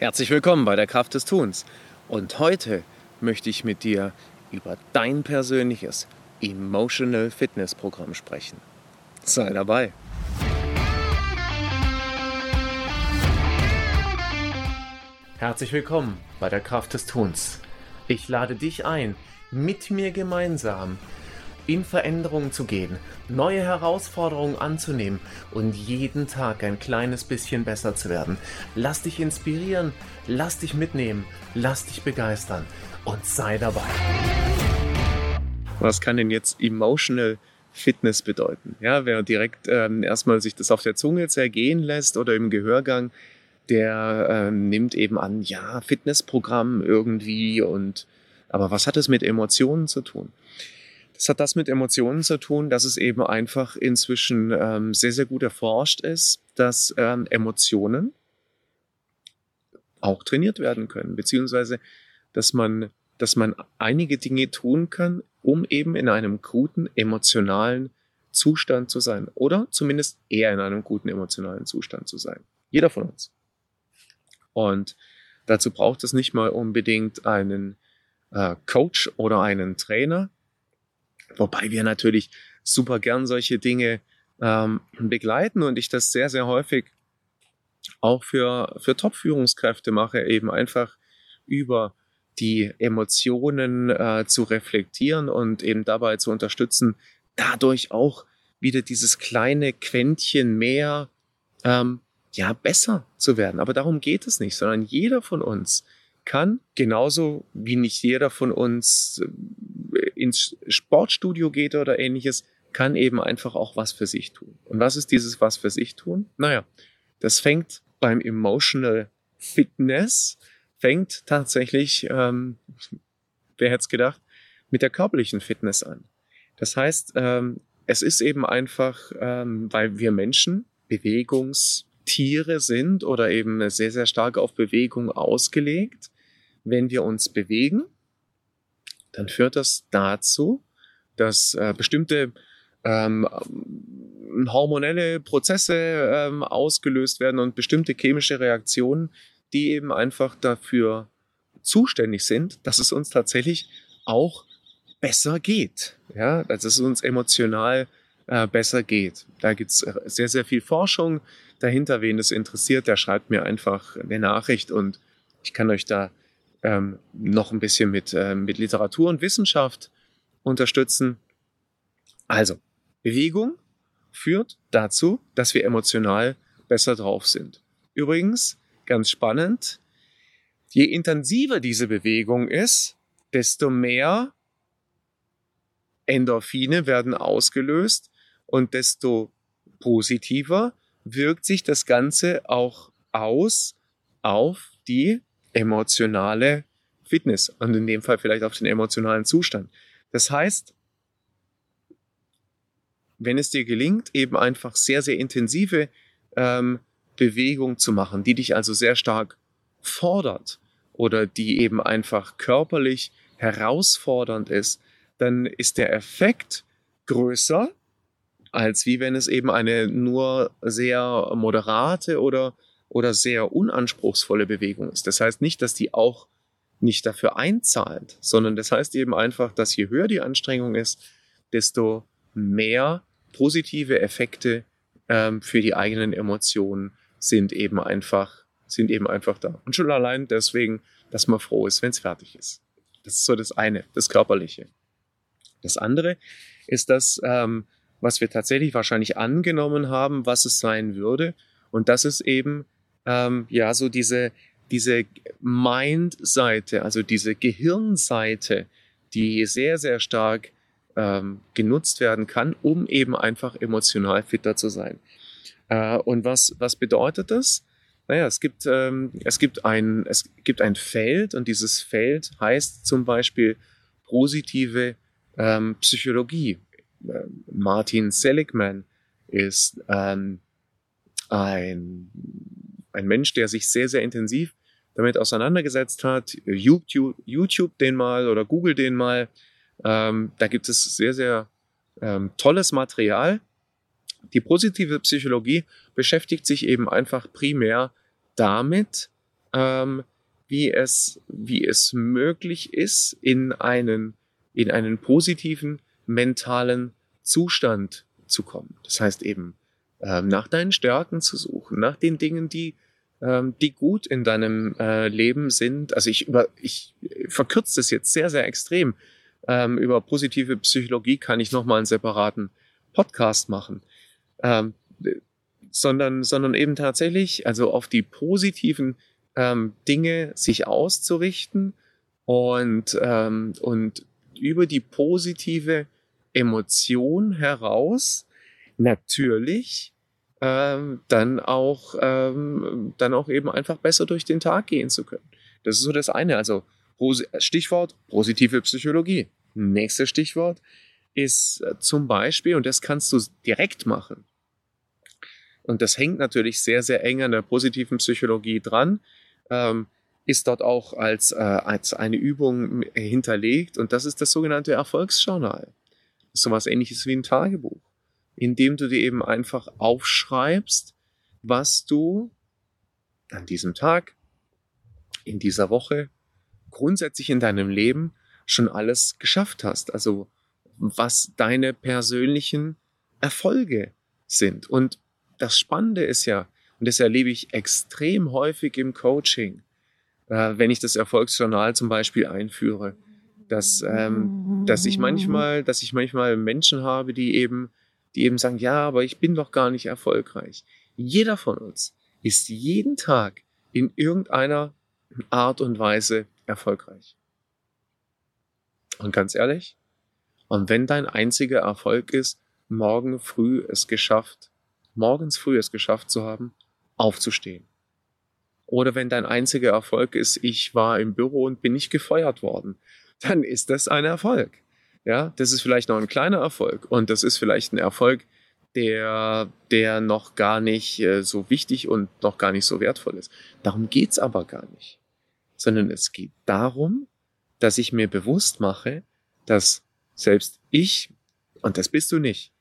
Herzlich willkommen bei der Kraft des Tuns. Und heute möchte ich mit dir über dein persönliches Emotional Fitness Programm sprechen. Sei dabei. Herzlich willkommen bei der Kraft des Tuns. Ich lade dich ein, mit mir gemeinsam in Veränderungen zu gehen, neue Herausforderungen anzunehmen und jeden Tag ein kleines bisschen besser zu werden. Lass dich inspirieren, lass dich mitnehmen, lass dich begeistern und sei dabei. Was kann denn jetzt Emotional Fitness bedeuten? Ja, wer direkt ähm, erstmal sich das auf der Zunge zergehen lässt oder im Gehörgang, der ähm, nimmt eben an, ja, Fitnessprogramm irgendwie und aber was hat es mit Emotionen zu tun? Es hat das mit Emotionen zu tun, dass es eben einfach inzwischen ähm, sehr, sehr gut erforscht ist, dass ähm, Emotionen auch trainiert werden können, beziehungsweise dass man, dass man einige Dinge tun kann, um eben in einem guten emotionalen Zustand zu sein oder zumindest eher in einem guten emotionalen Zustand zu sein. Jeder von uns. Und dazu braucht es nicht mal unbedingt einen äh, Coach oder einen Trainer, Wobei wir natürlich super gern solche Dinge ähm, begleiten und ich das sehr, sehr häufig auch für, für Top-Führungskräfte mache, eben einfach über die Emotionen äh, zu reflektieren und eben dabei zu unterstützen, dadurch auch wieder dieses kleine Quäntchen mehr ähm, ja besser zu werden. Aber darum geht es nicht, sondern jeder von uns kann, genauso wie nicht jeder von uns ins Sportstudio geht oder ähnliches, kann eben einfach auch was für sich tun. Und was ist dieses was für sich tun? Naja, das fängt beim Emotional Fitness, fängt tatsächlich, ähm, wer hätte es gedacht, mit der körperlichen Fitness an. Das heißt, ähm, es ist eben einfach, ähm, weil wir Menschen Bewegungstiere sind oder eben sehr, sehr stark auf Bewegung ausgelegt. Wenn wir uns bewegen, dann führt das dazu, dass äh, bestimmte ähm, hormonelle Prozesse ähm, ausgelöst werden und bestimmte chemische Reaktionen, die eben einfach dafür zuständig sind, dass es uns tatsächlich auch besser geht. Ja, dass es uns emotional äh, besser geht. Da gibt's äh, sehr, sehr viel Forschung dahinter. Wen es interessiert, der schreibt mir einfach eine Nachricht und ich kann euch da ähm, noch ein bisschen mit, äh, mit Literatur und Wissenschaft unterstützen. Also, Bewegung führt dazu, dass wir emotional besser drauf sind. Übrigens, ganz spannend, je intensiver diese Bewegung ist, desto mehr Endorphine werden ausgelöst und desto positiver wirkt sich das Ganze auch aus auf die emotionale Fitness und in dem Fall vielleicht auf den emotionalen Zustand. Das heißt, wenn es dir gelingt, eben einfach sehr, sehr intensive ähm, Bewegung zu machen, die dich also sehr stark fordert oder die eben einfach körperlich herausfordernd ist, dann ist der Effekt größer, als wie wenn es eben eine nur sehr moderate oder oder sehr unanspruchsvolle Bewegung ist. Das heißt nicht, dass die auch nicht dafür einzahlt, sondern das heißt eben einfach, dass je höher die Anstrengung ist, desto mehr positive Effekte ähm, für die eigenen Emotionen sind eben einfach sind eben einfach da. Und schon allein deswegen, dass man froh ist, wenn es fertig ist. Das ist so das eine, das Körperliche. Das andere ist das, ähm, was wir tatsächlich wahrscheinlich angenommen haben, was es sein würde. Und das ist eben ähm, ja so diese, diese Mind-Seite, also diese Gehirnseite, die sehr, sehr stark ähm, genutzt werden kann, um eben einfach emotional fitter zu sein. Äh, und was, was bedeutet das? Naja, es gibt, ähm, es, gibt ein, es gibt ein Feld und dieses Feld heißt zum Beispiel positive ähm, Psychologie. Äh, Martin Seligman ist ähm, ein ein Mensch, der sich sehr, sehr intensiv damit auseinandergesetzt hat. YouTube, YouTube den mal oder Google den mal. Ähm, da gibt es sehr, sehr ähm, tolles Material. Die positive Psychologie beschäftigt sich eben einfach primär damit, ähm, wie es, wie es möglich ist, in einen, in einen positiven mentalen Zustand zu kommen. Das heißt eben, ähm, nach deinen Stärken zu suchen, nach den Dingen, die, ähm, die gut in deinem äh, Leben sind. Also ich über, ich verkürze das jetzt sehr, sehr extrem. Ähm, über positive Psychologie kann ich nochmal einen separaten Podcast machen. Ähm, sondern, sondern eben tatsächlich, also auf die positiven ähm, Dinge sich auszurichten und, ähm, und über die positive Emotion heraus natürlich ähm, dann auch ähm, dann auch eben einfach besser durch den Tag gehen zu können. Das ist so das eine. Also Stichwort positive Psychologie. Nächstes Stichwort ist äh, zum Beispiel, und das kannst du direkt machen, und das hängt natürlich sehr, sehr eng an der positiven Psychologie dran, ähm, ist dort auch als, äh, als eine Übung hinterlegt. Und das ist das sogenannte Erfolgsjournal. Das ist sowas ähnliches wie ein Tagebuch, in dem du dir eben einfach aufschreibst, was du an diesem Tag, in dieser Woche, grundsätzlich in deinem Leben schon alles geschafft hast. Also was deine persönlichen Erfolge sind. Und das Spannende ist ja, und das erlebe ich extrem häufig im Coaching, äh, wenn ich das Erfolgsjournal zum Beispiel einführe, dass, ähm, dass ich manchmal, dass ich manchmal Menschen habe, die eben, die eben sagen, ja, aber ich bin doch gar nicht erfolgreich. Jeder von uns ist jeden Tag in irgendeiner Art und Weise erfolgreich. Und ganz ehrlich, und wenn dein einziger Erfolg ist, morgen früh es geschafft, morgens früh es geschafft zu haben, aufzustehen. Oder wenn dein einziger Erfolg ist, ich war im Büro und bin nicht gefeuert worden, dann ist das ein Erfolg. Ja, das ist vielleicht noch ein kleiner Erfolg und das ist vielleicht ein Erfolg, der, der noch gar nicht äh, so wichtig und noch gar nicht so wertvoll ist. Darum geht's aber gar nicht. Sondern es geht darum, dass ich mir bewusst mache, dass selbst ich, und das bist du nicht,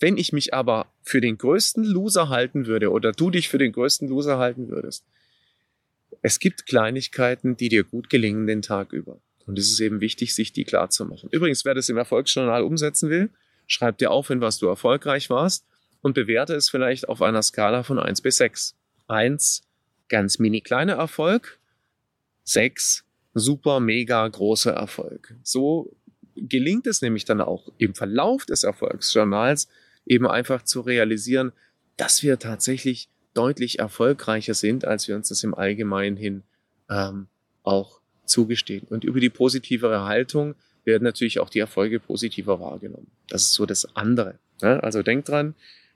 wenn ich mich aber für den größten Loser halten würde oder du dich für den größten Loser halten würdest, es gibt Kleinigkeiten, die dir gut gelingen den Tag über. Und es ist eben wichtig, sich die klar zu machen. Übrigens, wer das im Erfolgsjournal umsetzen will, schreib dir auf, in was du erfolgreich warst und bewerte es vielleicht auf einer Skala von eins bis sechs. Eins, ganz mini kleiner Erfolg. Sechs, super, mega großer Erfolg. So gelingt es nämlich dann auch im Verlauf des Erfolgsjournals eben einfach zu realisieren, dass wir tatsächlich deutlich erfolgreicher sind, als wir uns das im Allgemeinen hin ähm, auch zugestehen. Und über die positivere Haltung werden natürlich auch die Erfolge positiver wahrgenommen. Das ist so das andere. Ne? Also denkt dran,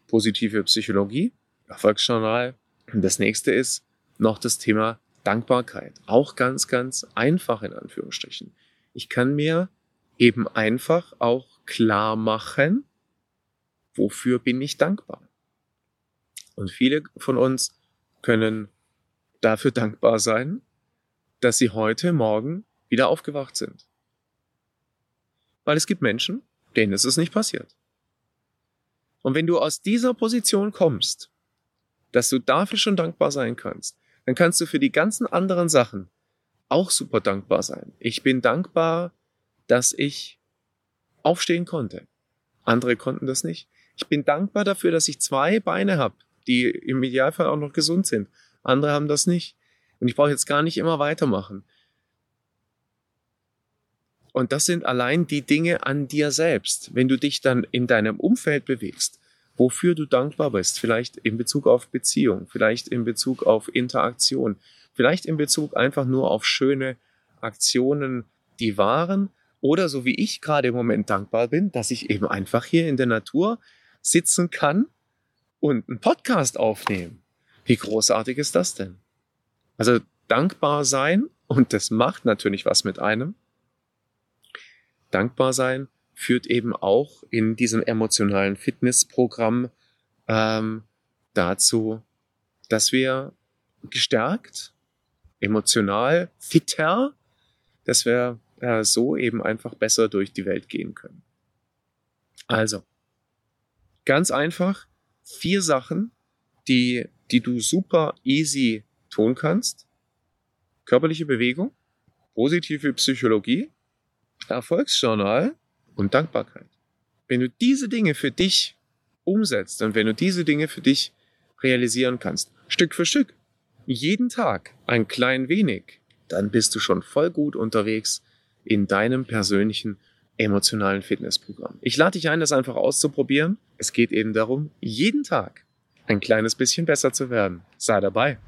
positive Psychologie, Erfolgsjournal. Und das nächste ist noch das Thema Dankbarkeit. Auch ganz, ganz einfach in Anführungsstrichen. Ich kann mir eben einfach auch klar machen, wofür bin ich dankbar? Und viele von uns können dafür dankbar sein, dass sie heute Morgen wieder aufgewacht sind. Weil es gibt Menschen, denen ist es nicht passiert. Und wenn du aus dieser Position kommst, dass du dafür schon dankbar sein kannst, dann kannst du für die ganzen anderen Sachen auch super dankbar sein. Ich bin dankbar, dass ich aufstehen konnte. Andere konnten das nicht. Ich bin dankbar dafür, dass ich zwei Beine habe, die im Idealfall auch noch gesund sind. Andere haben das nicht. Und ich brauche jetzt gar nicht immer weitermachen. Und das sind allein die Dinge an dir selbst. Wenn du dich dann in deinem Umfeld bewegst, wofür du dankbar bist, vielleicht in Bezug auf Beziehung, vielleicht in Bezug auf Interaktion, vielleicht in Bezug einfach nur auf schöne Aktionen, die waren, oder so wie ich gerade im Moment dankbar bin, dass ich eben einfach hier in der Natur sitzen kann und einen Podcast aufnehmen. Wie großartig ist das denn? Also dankbar sein, und das macht natürlich was mit einem. Dankbar sein führt eben auch in diesem emotionalen Fitnessprogramm ähm, dazu, dass wir gestärkt, emotional fitter, dass wir äh, so eben einfach besser durch die Welt gehen können. Also, Ganz einfach vier Sachen, die, die du super easy tun kannst, körperliche Bewegung, positive Psychologie, Erfolgsjournal und Dankbarkeit. Wenn du diese Dinge für dich umsetzt und wenn du diese Dinge für dich realisieren kannst, Stück für Stück, jeden Tag ein klein wenig, dann bist du schon voll gut unterwegs in deinem persönlichen emotionalen Fitnessprogramm. Ich lade dich ein, das einfach auszuprobieren. Es geht eben darum, jeden Tag ein kleines bisschen besser zu werden. Sei dabei.